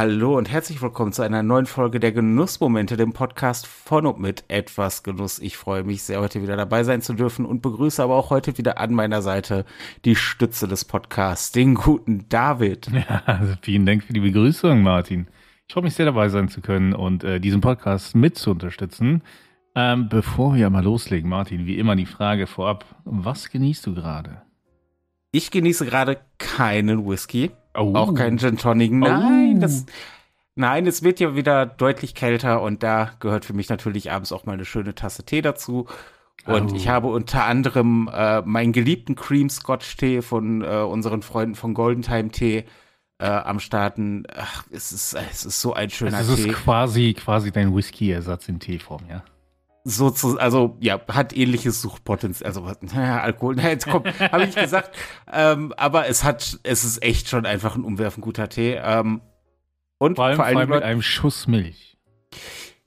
Hallo und herzlich willkommen zu einer neuen Folge der Genussmomente, dem Podcast von und mit etwas Genuss. Ich freue mich sehr, heute wieder dabei sein zu dürfen und begrüße aber auch heute wieder an meiner Seite die Stütze des Podcasts, den guten David. Ja, also vielen Dank für die Begrüßung, Martin. Ich freue mich sehr dabei sein zu können und äh, diesen Podcast mit zu unterstützen. Ähm, bevor wir mal loslegen, Martin, wie immer die Frage vorab, was genießt du gerade? Ich genieße gerade keinen Whisky. Oh. Auch kein Gin Tonic. Nein, oh. das, nein, es wird ja wieder deutlich kälter und da gehört für mich natürlich abends auch mal eine schöne Tasse Tee dazu. Und oh. ich habe unter anderem äh, meinen geliebten Cream Scotch Tee von äh, unseren Freunden von Golden Time Tee äh, am Starten. Ach, es ist, es ist so ein schöner also Tee. Es ist quasi, quasi dein Whisky-Ersatz in Teeform, ja? So zu, also ja, hat ähnliches Suchtpotenzial. Also naja, Alkohol, na, jetzt kommt, habe ich gesagt. Ähm, aber es hat, es ist echt schon einfach ein umwerfen guter Tee. Ähm, und vor allem, vor allem, vor allem mit einem Schuss Milch.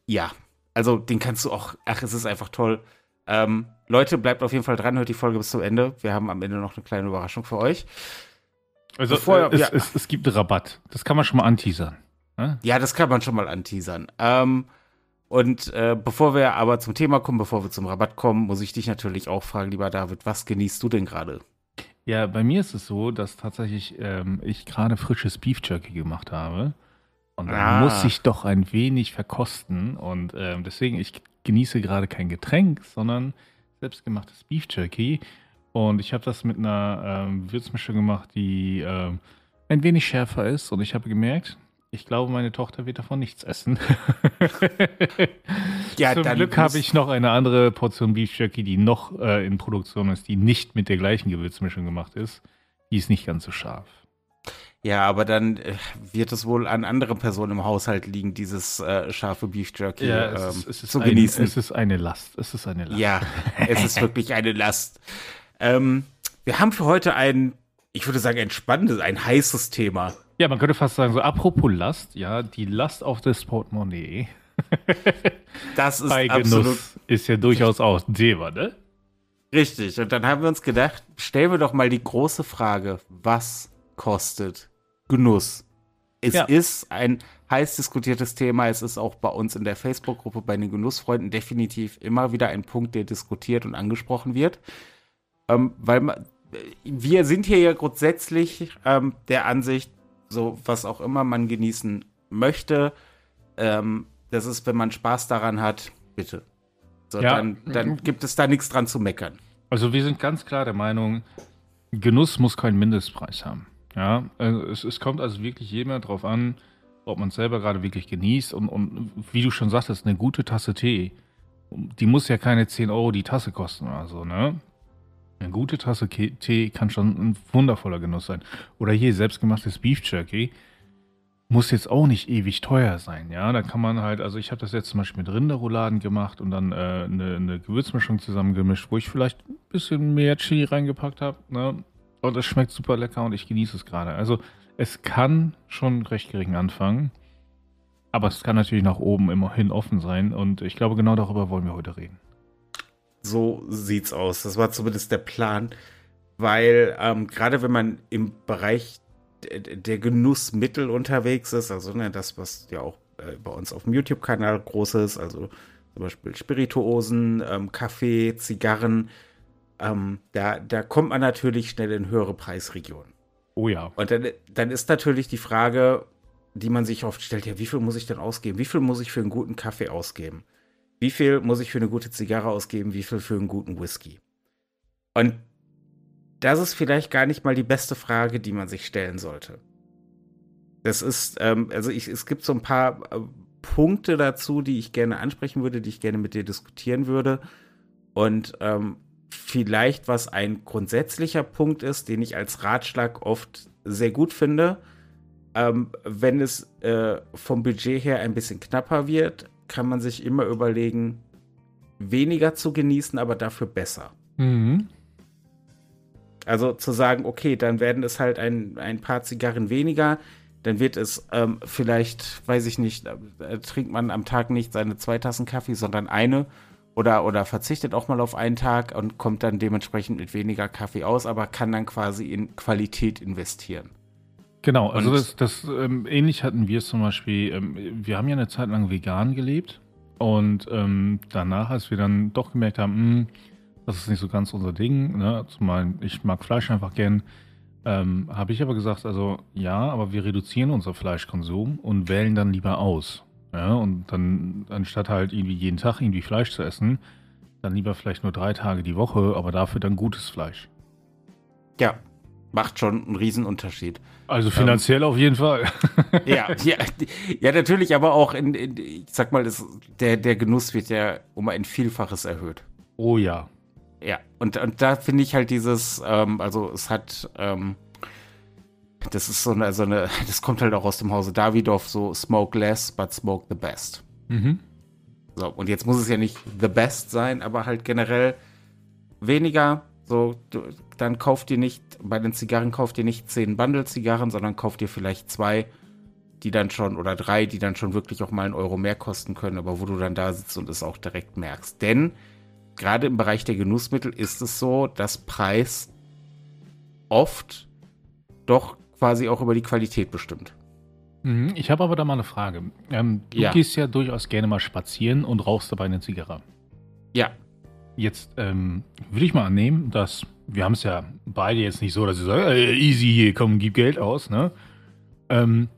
Ja, also den kannst du auch, ach, es ist einfach toll. Ähm, Leute, bleibt auf jeden Fall dran, hört die Folge bis zum Ende. Wir haben am Ende noch eine kleine Überraschung für euch. Also Bevor, äh, es, ja. es, es, gibt Rabatt. Das kann man schon mal anteasern. Ne? Ja, das kann man schon mal anteasern. Ähm, und äh, bevor wir aber zum Thema kommen, bevor wir zum Rabatt kommen, muss ich dich natürlich auch fragen, lieber David, was genießt du denn gerade? Ja, bei mir ist es so, dass tatsächlich ähm, ich gerade frisches Beef Jerky gemacht habe. Und dann ah. muss ich doch ein wenig verkosten. Und ähm, deswegen, ich genieße gerade kein Getränk, sondern selbstgemachtes Beef Jerky. Und ich habe das mit einer ähm, Würzmischung gemacht, die ähm, ein wenig schärfer ist. Und ich habe gemerkt, ich glaube, meine Tochter wird davon nichts essen. ja, Zum Glück habe ich noch eine andere Portion Beef Jerky, die noch äh, in Produktion ist, die nicht mit der gleichen Gewürzmischung gemacht ist. Die ist nicht ganz so scharf. Ja, aber dann äh, wird es wohl an anderen Personen im Haushalt liegen, dieses äh, scharfe Beef Jerky ja, es ähm, ist, es ist zu ein, genießen. Es ist eine Last. Es ist eine Last. Ja, es ist wirklich eine Last. Ähm, wir haben für heute ein, ich würde sagen, ein spannendes, ein heißes Thema. Ja, man könnte fast sagen, so apropos Last, ja, die Last auf das Portemonnaie. das ist Bei Genuss ist ja durchaus auch ein Thema, ne? Richtig. Und dann haben wir uns gedacht, stellen wir doch mal die große Frage, was kostet Genuss? Es ja. ist ein heiß diskutiertes Thema. Es ist auch bei uns in der Facebook-Gruppe bei den Genussfreunden definitiv immer wieder ein Punkt, der diskutiert und angesprochen wird. Ähm, weil man, wir sind hier ja grundsätzlich ähm, der Ansicht, so was auch immer man genießen möchte. Ähm, das ist, wenn man Spaß daran hat, bitte. So, ja. dann, dann gibt es da nichts dran zu meckern. Also wir sind ganz klar der Meinung, Genuss muss keinen Mindestpreis haben. Ja, also es, es kommt also wirklich jemand drauf an, ob man es selber gerade wirklich genießt und, und wie du schon sagtest, eine gute Tasse Tee, die muss ja keine 10 Euro die Tasse kosten oder so, ne? Eine gute Tasse Tee kann schon ein wundervoller Genuss sein. Oder hier selbstgemachtes Beef Jerky. Muss jetzt auch nicht ewig teuer sein, ja. Da kann man halt, also ich habe das jetzt zum Beispiel mit Rinderrouladen gemacht und dann äh, eine, eine, Gewürzmischung zusammengemischt, wo ich vielleicht ein bisschen mehr Chili reingepackt habe. Ne? Und es schmeckt super lecker und ich genieße es gerade. Also es kann schon recht gering anfangen. Aber es kann natürlich nach oben immerhin offen sein. Und ich glaube, genau darüber wollen wir heute reden. So sieht's aus. Das war zumindest der Plan, weil ähm, gerade wenn man im Bereich der Genussmittel unterwegs ist, also ne, das, was ja auch äh, bei uns auf dem YouTube-Kanal groß ist, also zum Beispiel Spirituosen, ähm, Kaffee, Zigarren, ähm, da, da kommt man natürlich schnell in höhere Preisregionen. Oh ja. Und dann, dann ist natürlich die Frage, die man sich oft stellt, ja, wie viel muss ich denn ausgeben? Wie viel muss ich für einen guten Kaffee ausgeben? Wie viel muss ich für eine gute Zigarre ausgeben? Wie viel für einen guten Whisky? Und das ist vielleicht gar nicht mal die beste Frage, die man sich stellen sollte. Das ist, ähm, also ich, es gibt so ein paar äh, Punkte dazu, die ich gerne ansprechen würde, die ich gerne mit dir diskutieren würde. Und ähm, vielleicht, was ein grundsätzlicher Punkt ist, den ich als Ratschlag oft sehr gut finde, ähm, wenn es äh, vom Budget her ein bisschen knapper wird, kann man sich immer überlegen, weniger zu genießen, aber dafür besser. Mhm. Also zu sagen, okay, dann werden es halt ein, ein paar Zigarren weniger, dann wird es ähm, vielleicht, weiß ich nicht, äh, trinkt man am Tag nicht seine zwei Tassen Kaffee, sondern eine oder, oder verzichtet auch mal auf einen Tag und kommt dann dementsprechend mit weniger Kaffee aus, aber kann dann quasi in Qualität investieren. Genau, also das, das ähm, ähnlich hatten wir es zum Beispiel, ähm, wir haben ja eine Zeit lang vegan gelebt und ähm, danach, als wir dann doch gemerkt haben, mh, hm, das ist nicht so ganz unser Ding, ne? zumal ich mag Fleisch einfach gern, ähm, habe ich aber gesagt, also ja, aber wir reduzieren unser Fleischkonsum und wählen dann lieber aus. Ja? Und dann, anstatt halt irgendwie jeden Tag irgendwie Fleisch zu essen, dann lieber vielleicht nur drei Tage die Woche, aber dafür dann gutes Fleisch. Ja, macht schon einen Riesenunterschied. Also ähm, finanziell ähm, auf jeden Fall. ja, ja, ja, natürlich, aber auch in, in ich sag mal, das, der, der Genuss wird ja um ein Vielfaches erhöht. Oh ja. Ja, und, und da finde ich halt dieses, ähm, also es hat, ähm, das ist so eine, so eine, das kommt halt auch aus dem Hause Davidoff, so smoke less, but smoke the best. Mhm. So, und jetzt muss es ja nicht the best sein, aber halt generell weniger. So, du, dann kauft ihr nicht, bei den Zigarren kauft ihr nicht zehn Bundle-Zigarren, sondern kauft ihr vielleicht zwei, die dann schon, oder drei, die dann schon wirklich auch mal einen Euro mehr kosten können, aber wo du dann da sitzt und es auch direkt merkst. Denn gerade im Bereich der Genussmittel ist es so, dass Preis oft doch quasi auch über die Qualität bestimmt. Mhm, ich habe aber da mal eine Frage. Ähm, du ja. gehst ja durchaus gerne mal spazieren und rauchst dabei eine Zigarre. Ja. Jetzt ähm, würde ich mal annehmen, dass wir haben es ja beide jetzt nicht so, dass sie sagen, äh, easy hier, komm, gib Geld aus, ne? Ähm,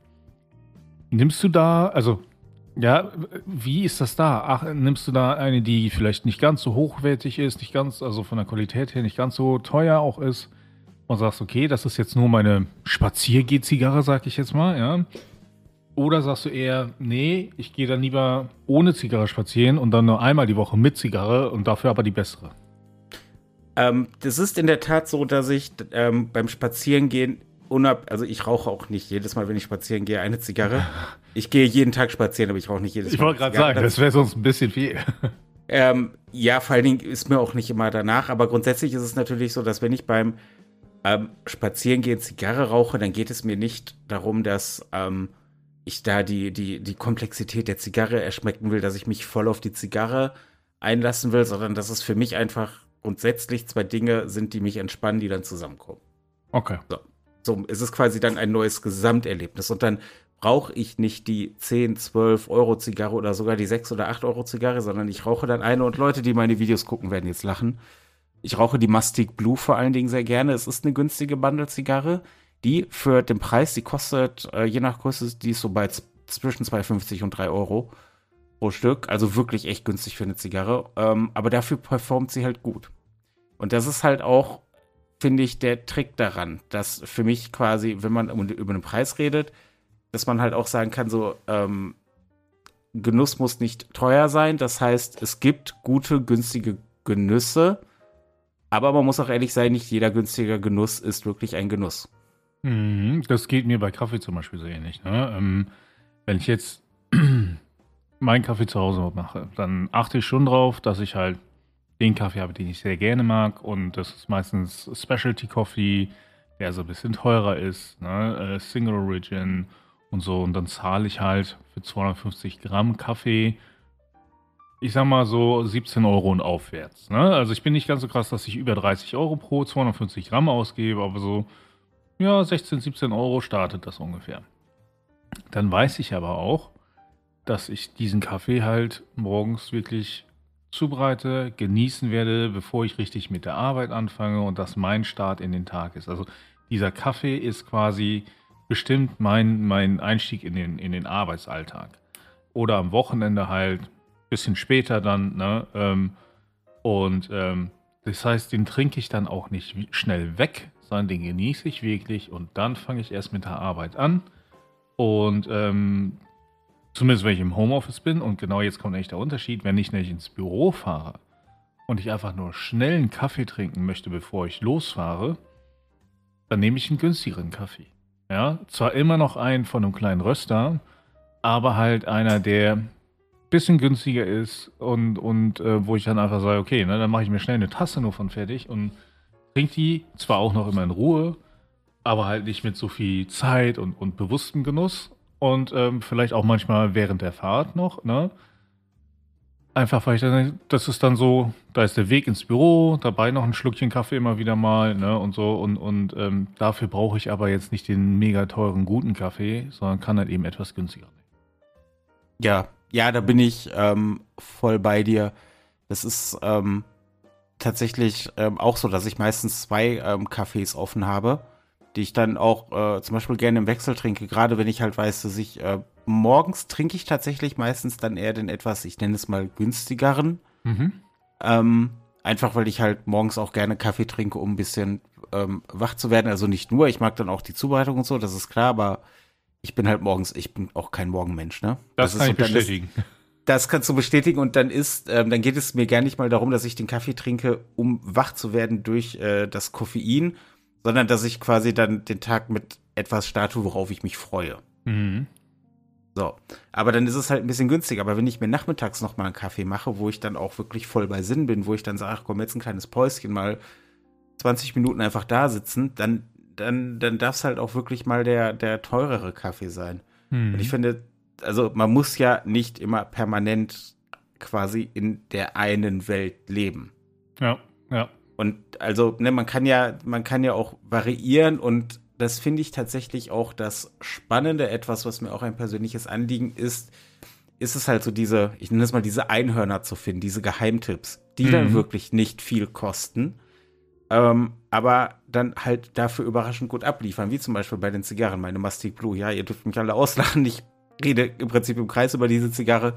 nimmst du da, also ja, wie ist das da? Ach, nimmst du da eine, die vielleicht nicht ganz so hochwertig ist, nicht ganz, also von der Qualität her nicht ganz so teuer auch ist und sagst, okay, das ist jetzt nur meine Spaziergeh-Zigarre, sag ich jetzt mal, ja? Oder sagst du eher, nee, ich gehe dann lieber ohne Zigarre spazieren und dann nur einmal die Woche mit Zigarre und dafür aber die bessere? Ähm, das ist in der Tat so, dass ich ähm, beim Spazierengehen unab, also ich rauche auch nicht jedes Mal, wenn ich spazieren gehe, eine Zigarre. Ich gehe jeden Tag spazieren, aber ich rauche nicht jedes Mal. Ich wollte gerade sagen, das wäre sonst ein bisschen viel. Ähm, ja, vor allen Dingen ist mir auch nicht immer danach, aber grundsätzlich ist es natürlich so, dass wenn ich beim ähm, Spazierengehen Zigarre rauche, dann geht es mir nicht darum, dass ähm, ich da die, die, die Komplexität der Zigarre erschmecken will, dass ich mich voll auf die Zigarre einlassen will, sondern dass es für mich einfach grundsätzlich zwei Dinge sind, die mich entspannen, die dann zusammenkommen. Okay. So. so ist es quasi dann ein neues Gesamterlebnis. Und dann brauche ich nicht die 10, 12 Euro Zigarre oder sogar die 6 oder 8 Euro Zigarre, sondern ich rauche dann eine und Leute, die meine Videos gucken, werden jetzt lachen. Ich rauche die Mastic Blue vor allen Dingen sehr gerne. Es ist eine günstige Bundle-Zigarre, die für den Preis, die kostet, äh, je nach Größe, die ist so bei zwischen 2,50 und 3 Euro pro Stück. Also wirklich echt günstig für eine Zigarre. Ähm, aber dafür performt sie halt gut. Und das ist halt auch, finde ich, der Trick daran, dass für mich quasi, wenn man über den Preis redet, dass man halt auch sagen kann, so, ähm, Genuss muss nicht teuer sein. Das heißt, es gibt gute, günstige Genüsse. Aber man muss auch ehrlich sein, nicht jeder günstige Genuss ist wirklich ein Genuss. Mhm, das geht mir bei Kaffee zum Beispiel so ähnlich. Ne? Ähm, wenn ich jetzt meinen Kaffee zu Hause mache, dann achte ich schon drauf, dass ich halt den Kaffee habe, den ich sehr gerne mag. Und das ist meistens Specialty Coffee, der so ein bisschen teurer ist, ne? Äh, Single Origin und so. Und dann zahle ich halt für 250 Gramm Kaffee, ich sag mal so 17 Euro und aufwärts. Ne? Also ich bin nicht ganz so krass, dass ich über 30 Euro pro 250 Gramm ausgebe, aber so, ja, 16, 17 Euro startet das ungefähr. Dann weiß ich aber auch, dass ich diesen Kaffee halt morgens wirklich zubereite, genießen werde, bevor ich richtig mit der Arbeit anfange und dass mein Start in den Tag ist. Also dieser Kaffee ist quasi bestimmt mein, mein Einstieg in den, in den Arbeitsalltag. Oder am Wochenende halt, bisschen später dann, ne? Ähm, und ähm, das heißt, den trinke ich dann auch nicht schnell weg, sondern den genieße ich wirklich und dann fange ich erst mit der Arbeit an. Und ähm, Zumindest wenn ich im Homeoffice bin und genau jetzt kommt eigentlich der Unterschied, wenn ich nämlich ins Büro fahre und ich einfach nur schnell einen Kaffee trinken möchte, bevor ich losfahre, dann nehme ich einen günstigeren Kaffee. Ja, zwar immer noch einen von einem kleinen Röster, aber halt einer, der ein bisschen günstiger ist und, und äh, wo ich dann einfach sage, okay, ne, dann mache ich mir schnell eine Tasse nur von fertig und trinke die zwar auch noch immer in Ruhe, aber halt nicht mit so viel Zeit und, und bewusstem Genuss und ähm, vielleicht auch manchmal während der Fahrt noch, ne? Einfach, weil ich dann, das ist dann so, da ist der Weg ins Büro, dabei noch ein Schluckchen Kaffee immer wieder mal, ne, und so. Und, und ähm, dafür brauche ich aber jetzt nicht den mega teuren, guten Kaffee, sondern kann halt eben etwas günstiger nehmen. Ja, ja, da bin ich ähm, voll bei dir. Das ist ähm, tatsächlich ähm, auch so, dass ich meistens zwei ähm, Kaffees offen habe, die ich dann auch äh, zum Beispiel gerne im Wechsel trinke, gerade wenn ich halt weiß, dass ich äh, morgens trinke ich tatsächlich meistens dann eher den etwas, ich nenne es mal günstigeren. Mhm. Ähm, einfach weil ich halt morgens auch gerne Kaffee trinke, um ein bisschen ähm, wach zu werden. Also nicht nur, ich mag dann auch die Zubereitung und so, das ist klar, aber ich bin halt morgens, ich bin auch kein Morgenmensch, ne? Das, das kann ich bestätigen. Ist, das kannst du bestätigen und dann ist, ähm, dann geht es mir gar nicht mal darum, dass ich den Kaffee trinke, um wach zu werden durch äh, das Koffein, sondern dass ich quasi dann den Tag mit etwas starte, worauf ich mich freue. Mhm. So, aber dann ist es halt ein bisschen günstiger. Aber wenn ich mir nachmittags noch mal einen Kaffee mache, wo ich dann auch wirklich voll bei Sinn bin, wo ich dann sage, komm, jetzt ein kleines Päuschen, mal 20 Minuten einfach da sitzen, dann, dann, dann darf es halt auch wirklich mal der, der teurere Kaffee sein. Mhm. Und ich finde, also man muss ja nicht immer permanent quasi in der einen Welt leben. Ja, ja. Und also, ne, man kann ja, man kann ja auch variieren und das finde ich tatsächlich auch das Spannende, etwas, was mir auch ein persönliches Anliegen ist, ist es halt so diese, ich nenne es mal diese Einhörner zu finden, diese Geheimtipps, die mhm. dann wirklich nicht viel kosten, ähm, aber dann halt dafür überraschend gut abliefern, wie zum Beispiel bei den Zigarren, meine Mastic Blue. Ja, ihr dürft mich alle auslachen, ich rede im Prinzip im Kreis über diese Zigarre.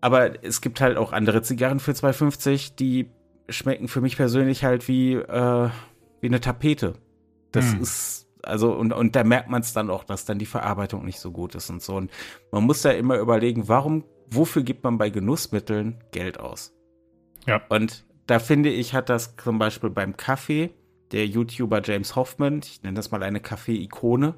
Aber es gibt halt auch andere Zigarren für 2,50, die schmecken für mich persönlich halt wie, äh, wie eine Tapete. Das hm. ist, also, und, und da merkt man es dann auch, dass dann die Verarbeitung nicht so gut ist und so. Und man muss da immer überlegen, warum, wofür gibt man bei Genussmitteln Geld aus? Ja. Und da finde ich, hat das zum Beispiel beim Kaffee, der YouTuber James Hoffman, ich nenne das mal eine Kaffee-Ikone,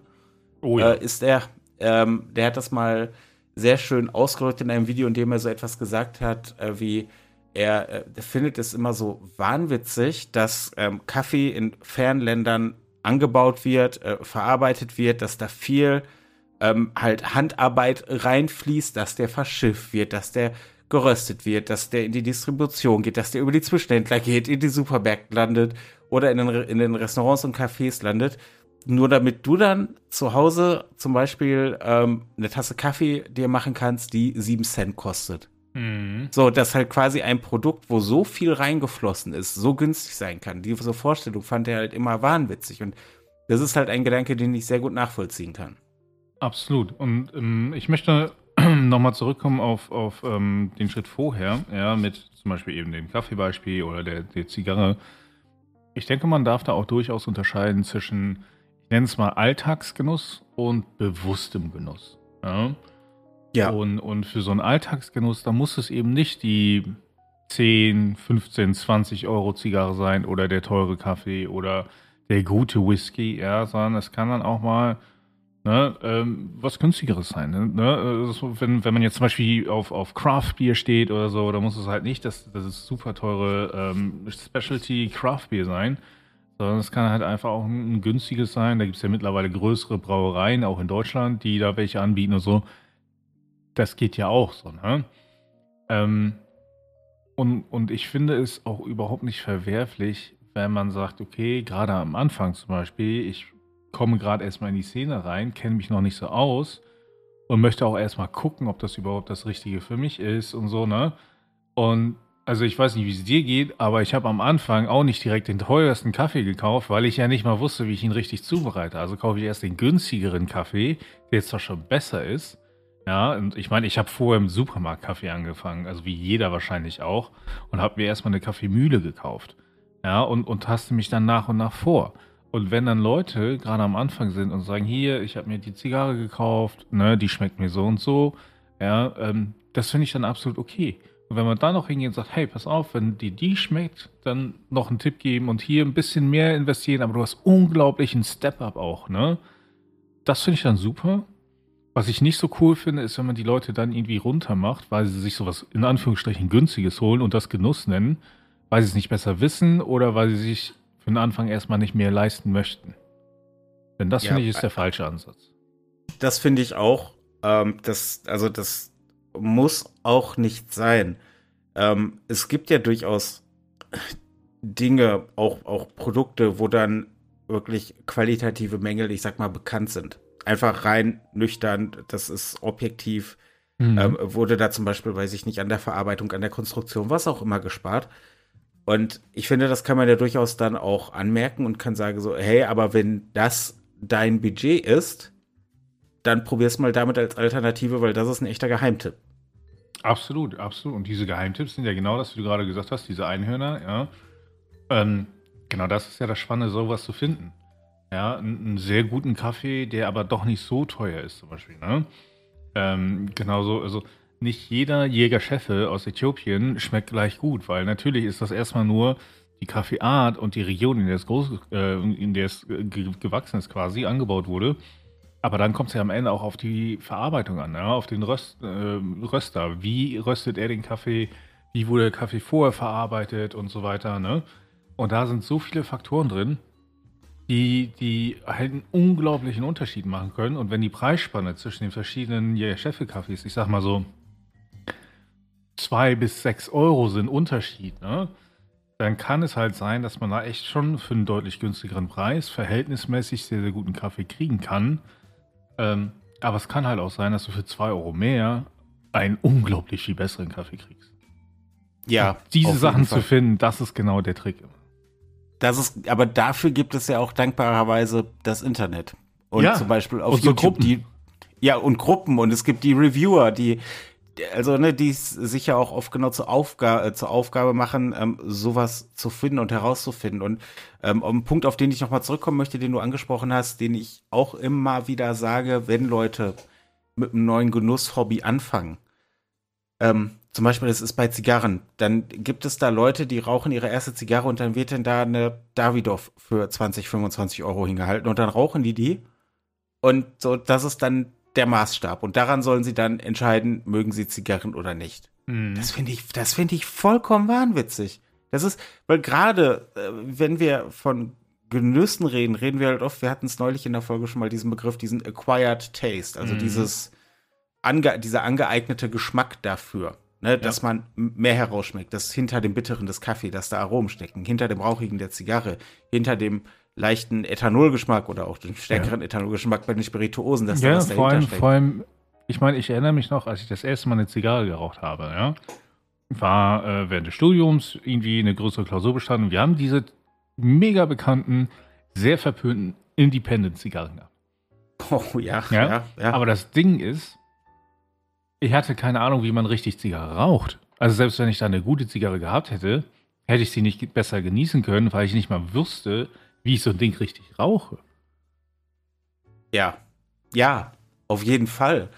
oh ja. äh, ist er, ähm, der hat das mal sehr schön ausgedrückt in einem Video, in dem er so etwas gesagt hat, äh, wie er äh, findet es immer so wahnwitzig, dass ähm, Kaffee in fernen Ländern angebaut wird, äh, verarbeitet wird, dass da viel ähm, halt Handarbeit reinfließt, dass der verschifft wird, dass der geröstet wird, dass der in die Distribution geht, dass der über die Zwischenhändler geht, in die Supermärkte landet oder in den, in den Restaurants und Cafés landet. Nur damit du dann zu Hause zum Beispiel ähm, eine Tasse Kaffee dir machen kannst, die sieben Cent kostet. Mhm. So, dass halt quasi ein Produkt, wo so viel reingeflossen ist, so günstig sein kann. Diese Vorstellung fand er halt immer wahnwitzig. Und das ist halt ein Gedanke, den ich sehr gut nachvollziehen kann. Absolut. Und ähm, ich möchte nochmal zurückkommen auf, auf ähm, den Schritt vorher, ja, mit zum Beispiel eben dem Kaffeebeispiel oder der, der Zigarre. Ich denke, man darf da auch durchaus unterscheiden zwischen, nenne es mal Alltagsgenuss und bewusstem Genuss. Ja. Ja. Und, und für so einen Alltagsgenuss, da muss es eben nicht die 10, 15, 20 Euro Zigarre sein oder der teure Kaffee oder der gute Whisky, ja, sondern es kann dann auch mal ne, ähm, was günstigeres sein. Ne? also wenn, wenn man jetzt zum Beispiel auf, auf Craft Beer steht oder so, da muss es halt nicht das, das super teure ähm, Specialty Craft Beer sein, sondern es kann halt einfach auch ein, günstiges sein. Da gibt es ja mittlerweile größere Brauereien, auch in Deutschland, die da welche anbieten und so das geht ja auch so, ne? Ähm, und, und ich finde es auch überhaupt nicht verwerflich, wenn man sagt, okay, gerade am Anfang zum Beispiel, ich komme gerade erstmal in die Szene rein, kenne mich noch nicht so aus und möchte auch erstmal gucken, ob das überhaupt das Richtige für mich ist und so, ne? Und also ich weiß nicht, wie es dir geht, aber ich habe am Anfang auch nicht direkt den teuersten Kaffee gekauft, weil ich ja nicht mal wusste, wie ich ihn richtig zubereite. Also kaufe ich erst den günstigeren Kaffee, der jetzt zwar schon besser ist, ja, und ich meine, ich habe vorher im Supermarkt Kaffee angefangen, also wie jeder wahrscheinlich auch, und habe mir erstmal eine Kaffeemühle gekauft. Ja, und, und taste mich dann nach und nach vor. Und wenn dann Leute gerade am Anfang sind und sagen, hier, ich habe mir die Zigarre gekauft, ne, die schmeckt mir so und so, ja, ähm, das finde ich dann absolut okay. Und wenn man dann noch hingeht und sagt, hey, pass auf, wenn dir die schmeckt, dann noch einen Tipp geben und hier ein bisschen mehr investieren, aber du hast unglaublichen Step-up auch, ne? Das finde ich dann super. Was ich nicht so cool finde, ist, wenn man die Leute dann irgendwie runter macht, weil sie sich sowas in Anführungsstrichen günstiges holen und das Genuss nennen, weil sie es nicht besser wissen oder weil sie sich für den Anfang erstmal nicht mehr leisten möchten. Denn das ja, finde ich ist der falsche Ansatz. Das finde ich auch. Ähm, das, also das muss auch nicht sein. Ähm, es gibt ja durchaus Dinge, auch, auch Produkte, wo dann wirklich qualitative Mängel, ich sag mal, bekannt sind. Einfach rein nüchtern, das ist objektiv. Mhm. Ähm, wurde da zum Beispiel, weiß ich nicht, an der Verarbeitung, an der Konstruktion, was auch immer gespart. Und ich finde, das kann man ja durchaus dann auch anmerken und kann sagen so, hey, aber wenn das dein Budget ist, dann probier's mal damit als Alternative, weil das ist ein echter Geheimtipp. Absolut, absolut. Und diese Geheimtipps sind ja genau das, wie du gerade gesagt hast, diese Einhörner, ja. Ähm, genau das ist ja das Spannende, sowas zu finden. Ja, einen sehr guten Kaffee, der aber doch nicht so teuer ist, zum Beispiel. Ne? Ähm, genauso, also nicht jeder Jägerchefe aus Äthiopien schmeckt gleich gut, weil natürlich ist das erstmal nur die Kaffeeart und die Region, in der es, groß, äh, in der es gewachsen ist, quasi angebaut wurde. Aber dann kommt es ja am Ende auch auf die Verarbeitung an, ja? auf den Röst, äh, Röster. Wie röstet er den Kaffee? Wie wurde der Kaffee vorher verarbeitet und so weiter. Ne? Und da sind so viele Faktoren drin, die, die einen unglaublichen Unterschied machen können. Und wenn die Preisspanne zwischen den verschiedenen Cheffe-Kaffees, ich sag mal so, zwei bis sechs Euro sind Unterschied, ne? dann kann es halt sein, dass man da echt schon für einen deutlich günstigeren Preis verhältnismäßig sehr, sehr guten Kaffee kriegen kann. Ähm, aber es kann halt auch sein, dass du für zwei Euro mehr einen unglaublich viel besseren Kaffee kriegst. Ja. Und diese Sachen zu finden, das ist genau der Trick. Das ist, aber dafür gibt es ja auch dankbarerweise das Internet. Und ja, zum Beispiel auf und YouTube so die, ja, und Gruppen und es gibt die Reviewer, die, also ne, die sich ja auch oft genau zur Aufgabe, äh, zur Aufgabe machen, ähm, sowas zu finden und herauszufinden. Und ähm, einen Punkt, auf den ich nochmal zurückkommen möchte, den du angesprochen hast, den ich auch immer wieder sage, wenn Leute mit einem neuen Genusshobby anfangen, ähm, zum Beispiel, das ist bei Zigarren. Dann gibt es da Leute, die rauchen ihre erste Zigarre und dann wird dann da eine Davidoff für 20, 25 Euro hingehalten und dann rauchen die die. Und so, das ist dann der Maßstab. Und daran sollen sie dann entscheiden, mögen sie Zigarren oder nicht. Mhm. Das finde ich, das finde ich vollkommen wahnwitzig. Das ist, weil gerade, äh, wenn wir von Genüssen reden, reden wir halt oft, wir hatten es neulich in der Folge schon mal diesen Begriff, diesen Acquired Taste, also mhm. dieses, ange, dieser angeeignete Geschmack dafür. Ne, dass ja. man mehr herausschmeckt, dass hinter dem Bitteren des Kaffee, dass da Aromen stecken, hinter dem Rauchigen der Zigarre, hinter dem leichten Ethanolgeschmack oder auch dem stärkeren ja. Ethanolgeschmack bei den Spirituosen, dass ja, da was vor allem, steckt. vor allem, ich meine, ich erinnere mich noch, als ich das erste Mal eine Zigarre geraucht habe, ja, war äh, während des Studiums irgendwie eine größere Klausur bestanden. Wir haben diese mega bekannten, sehr verpönten Independent-Zigarren gehabt. Oh ja, ja, ja, ja. Aber das Ding ist, ich hatte keine Ahnung, wie man richtig Zigarre raucht. Also selbst wenn ich da eine gute Zigarre gehabt hätte, hätte ich sie nicht besser genießen können, weil ich nicht mal wüsste, wie ich so ein Ding richtig rauche. Ja, ja, auf jeden Fall.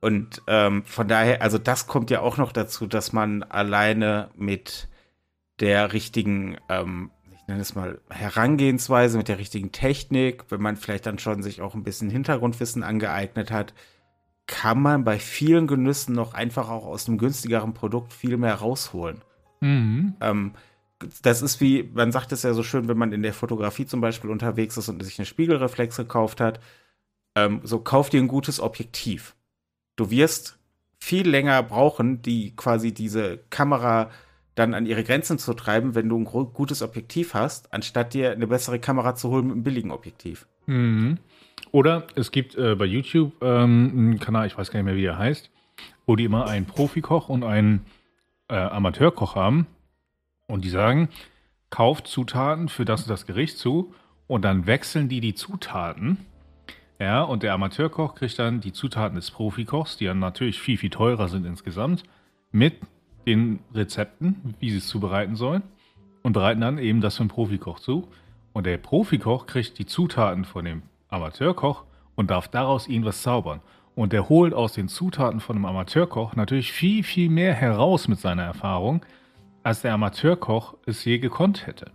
Und ähm, von daher, also das kommt ja auch noch dazu, dass man alleine mit der richtigen, ähm, ich nenne es mal, Herangehensweise, mit der richtigen Technik, wenn man vielleicht dann schon sich auch ein bisschen Hintergrundwissen angeeignet hat, kann man bei vielen Genüssen noch einfach auch aus einem günstigeren Produkt viel mehr rausholen. Mhm. Ähm, das ist wie, man sagt es ja so schön, wenn man in der Fotografie zum Beispiel unterwegs ist und sich eine Spiegelreflex gekauft hat, ähm, so kauf dir ein gutes Objektiv. Du wirst viel länger brauchen, die quasi diese Kamera dann an ihre Grenzen zu treiben, wenn du ein gutes Objektiv hast, anstatt dir eine bessere Kamera zu holen mit einem billigen Objektiv. Mhm. Oder es gibt äh, bei YouTube ähm, einen Kanal, ich weiß gar nicht mehr, wie der heißt, wo die immer einen Profikoch und einen äh, Amateurkoch haben. Und die sagen, kauft Zutaten für das und das Gericht zu und dann wechseln die die Zutaten. Ja, und der Amateurkoch kriegt dann die Zutaten des Profikochs, die dann natürlich viel, viel teurer sind insgesamt, mit den Rezepten, wie sie es zubereiten sollen und bereiten dann eben das für den Profikoch zu. Und der Profikoch kriegt die Zutaten von dem Amateurkoch und darf daraus irgendwas zaubern. Und er holt aus den Zutaten von einem Amateurkoch natürlich viel, viel mehr heraus mit seiner Erfahrung, als der Amateurkoch es je gekonnt hätte.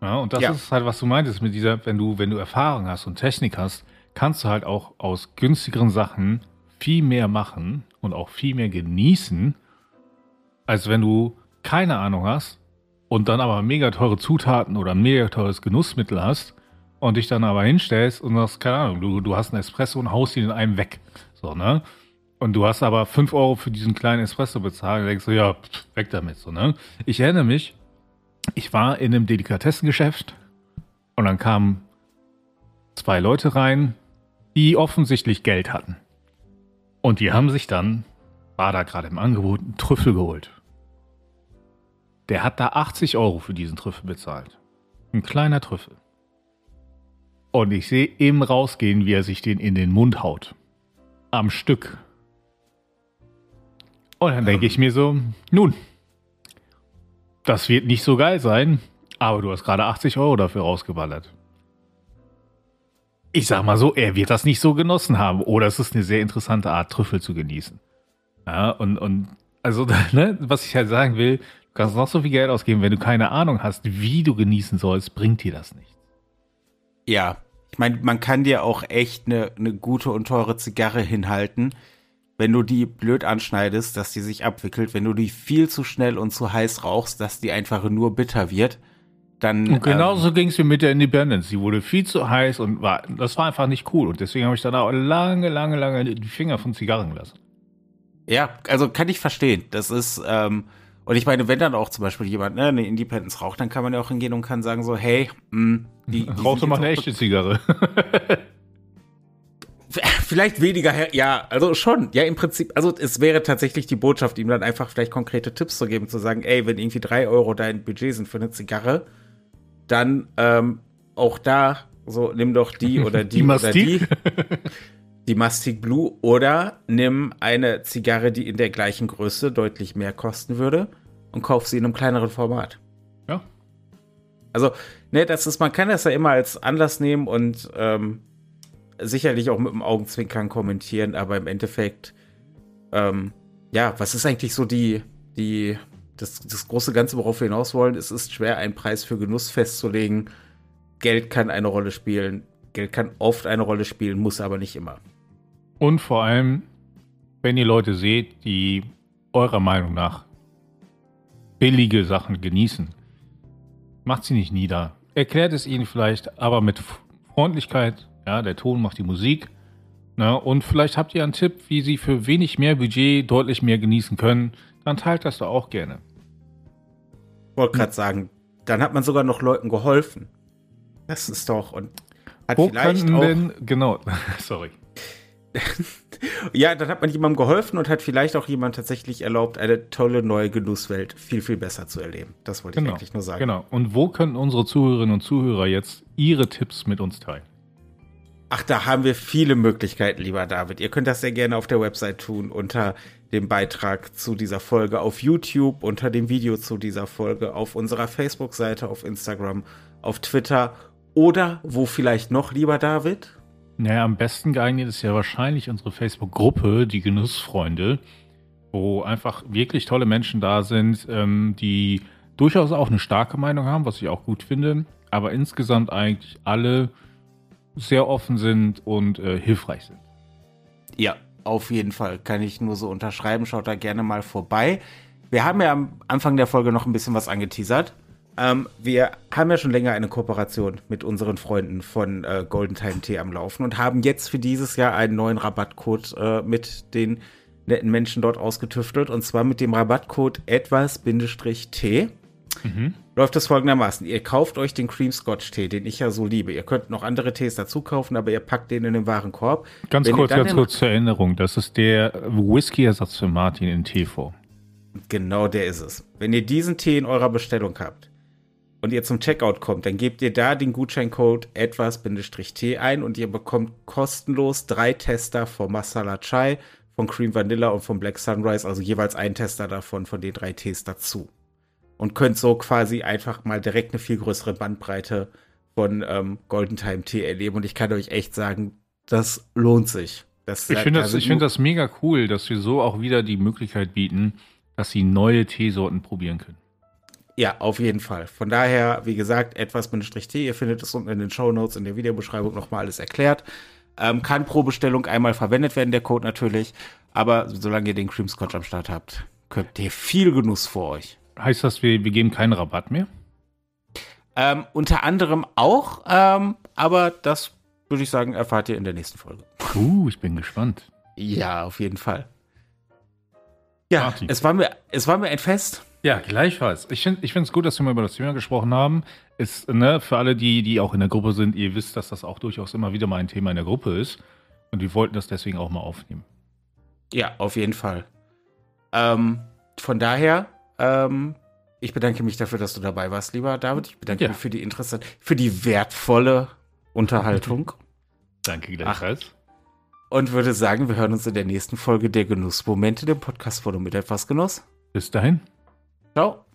Ja, und das ja. ist halt, was du meintest mit dieser, wenn du, wenn du Erfahrung hast und Technik hast, kannst du halt auch aus günstigeren Sachen viel mehr machen und auch viel mehr genießen, als wenn du keine Ahnung hast und dann aber mega teure Zutaten oder mega teures Genussmittel hast und dich dann aber hinstellst und sagst, keine Ahnung, du, du hast einen Espresso und haust ihn in einem weg. So, ne? Und du hast aber 5 Euro für diesen kleinen Espresso bezahlt. Und denkst du, ja, weg damit so, ne? Ich erinnere mich, ich war in einem Delikatessengeschäft und dann kamen zwei Leute rein, die offensichtlich Geld hatten. Und die haben sich dann, war da gerade im Angebot, einen Trüffel geholt. Der hat da 80 Euro für diesen Trüffel bezahlt. Ein kleiner Trüffel. Und ich sehe eben rausgehen, wie er sich den in den Mund haut. Am Stück. Und dann denke ich mir so, nun, das wird nicht so geil sein, aber du hast gerade 80 Euro dafür rausgeballert. Ich sag mal so, er wird das nicht so genossen haben. Oder es ist eine sehr interessante Art, Trüffel zu genießen. Ja, und, und also, ne, was ich halt sagen will, du kannst noch so viel Geld ausgeben, wenn du keine Ahnung hast, wie du genießen sollst, bringt dir das nichts. Ja, ich meine, man kann dir auch echt eine, eine gute und teure Zigarre hinhalten, wenn du die blöd anschneidest, dass die sich abwickelt, wenn du die viel zu schnell und zu heiß rauchst, dass die einfach nur bitter wird, dann. Und genauso ähm, ging es mir mit der Independence. Die wurde viel zu heiß und war, das war einfach nicht cool. Und deswegen habe ich dann auch lange, lange, lange die Finger von Zigarren gelassen. Ja, also kann ich verstehen. Das ist, ähm, und ich meine, wenn dann auch zum Beispiel jemand ne, eine Independence raucht, dann kann man ja auch hingehen und kann sagen so, hey, mh, die, die rauchst du mal eine echte Zigarre. vielleicht weniger, ja, also schon, ja, im Prinzip, also es wäre tatsächlich die Botschaft, ihm dann einfach vielleicht konkrete Tipps zu geben, zu sagen, ey, wenn irgendwie drei Euro dein Budget sind für eine Zigarre, dann ähm, auch da, so, nimm doch die oder die, die oder die. Die Mastic Blue oder nimm eine Zigarre, die in der gleichen Größe deutlich mehr kosten würde und kauf sie in einem kleineren Format. Ja. Also, ne, das ist, man kann das ja immer als Anlass nehmen und ähm, sicherlich auch mit dem Augenzwinkern kommentieren, aber im Endeffekt, ähm, ja, was ist eigentlich so die, die, das, das große Ganze, worauf wir hinaus wollen? Es ist schwer, einen Preis für Genuss festzulegen. Geld kann eine Rolle spielen. Geld kann oft eine Rolle spielen, muss aber nicht immer. Und vor allem, wenn ihr Leute seht, die eurer Meinung nach billige Sachen genießen, macht sie nicht nieder. Erklärt es ihnen vielleicht, aber mit Freundlichkeit, ja, der Ton macht die Musik. Ne? Und vielleicht habt ihr einen Tipp, wie sie für wenig mehr Budget deutlich mehr genießen können. Dann teilt das doch auch gerne. Ich wollte gerade sagen, dann hat man sogar noch Leuten geholfen. Das ist doch und hat Wo vielleicht auch denn, genau, sorry. ja, dann hat man jemandem geholfen und hat vielleicht auch jemand tatsächlich erlaubt, eine tolle neue Genusswelt viel, viel besser zu erleben. Das wollte genau, ich eigentlich nur sagen. Genau. Und wo können unsere Zuhörerinnen und Zuhörer jetzt ihre Tipps mit uns teilen? Ach, da haben wir viele Möglichkeiten, lieber David. Ihr könnt das sehr gerne auf der Website tun, unter dem Beitrag zu dieser Folge auf YouTube, unter dem Video zu dieser Folge, auf unserer Facebook-Seite, auf Instagram, auf Twitter oder wo vielleicht noch, lieber David? Naja, am besten geeignet ist ja wahrscheinlich unsere Facebook-Gruppe, die Genussfreunde, wo einfach wirklich tolle Menschen da sind, ähm, die durchaus auch eine starke Meinung haben, was ich auch gut finde, aber insgesamt eigentlich alle sehr offen sind und äh, hilfreich sind. Ja, auf jeden Fall. Kann ich nur so unterschreiben. Schaut da gerne mal vorbei. Wir haben ja am Anfang der Folge noch ein bisschen was angeteasert. Ähm, wir haben ja schon länger eine Kooperation mit unseren Freunden von äh, Golden Time T am Laufen und haben jetzt für dieses Jahr einen neuen Rabattcode äh, mit den netten Menschen dort ausgetüftelt. Und zwar mit dem Rabattcode etwas-t mhm. läuft das folgendermaßen. Ihr kauft euch den Cream Scotch Tee, den ich ja so liebe. Ihr könnt noch andere Tees dazu kaufen, aber ihr packt den in den Warenkorb. Ganz Wenn kurz, ganz kurz zur Erinnerung. Das ist der Whisky-Ersatz für Martin in Teeform. Genau der ist es. Wenn ihr diesen Tee in eurer Bestellung habt und ihr zum Checkout kommt, dann gebt ihr da den Gutscheincode etwas-t ein und ihr bekommt kostenlos drei Tester vom Masala Chai, von Cream Vanilla und vom Black Sunrise, also jeweils ein Tester davon, von den drei Tees dazu und könnt so quasi einfach mal direkt eine viel größere Bandbreite von ähm, Golden Time Tee erleben. Und ich kann euch echt sagen, das lohnt sich. Das, ich finde das, ich find das mega cool, dass wir so auch wieder die Möglichkeit bieten, dass sie neue Teesorten probieren können. Ja, auf jeden Fall. Von daher, wie gesagt, etwas mit Strich T. Ihr findet es unten in den Show Notes in der Videobeschreibung nochmal alles erklärt. Ähm, kann pro Bestellung einmal verwendet werden, der Code natürlich. Aber solange ihr den Cream Scotch am Start habt, könnt ihr viel Genuss vor euch. Heißt das, wir, wir geben keinen Rabatt mehr? Ähm, unter anderem auch, ähm, aber das würde ich sagen, erfahrt ihr in der nächsten Folge. Uh, ich bin gespannt. Ja, auf jeden Fall. Ja, Martin. es war, mir, es war mir ein Fest. Ja, gleichfalls. Ich finde es gut, dass wir mal über das Thema gesprochen haben. Ist, ne, für alle, die, die auch in der Gruppe sind, ihr wisst, dass das auch durchaus immer wieder mal ein Thema in der Gruppe ist. Und wir wollten das deswegen auch mal aufnehmen. Ja, auf jeden Fall. Ähm, von daher, ähm, ich bedanke mich dafür, dass du dabei warst, lieber David. Ich bedanke Ja. mich für die interessante, für die wertvolle Unterhaltung Danke gleichfalls. und würde sagen, wir hören uns in der nächsten Folge der Genussmomente, dem Podcast von und mit etwas Genuss. Bis dahin. Ciao.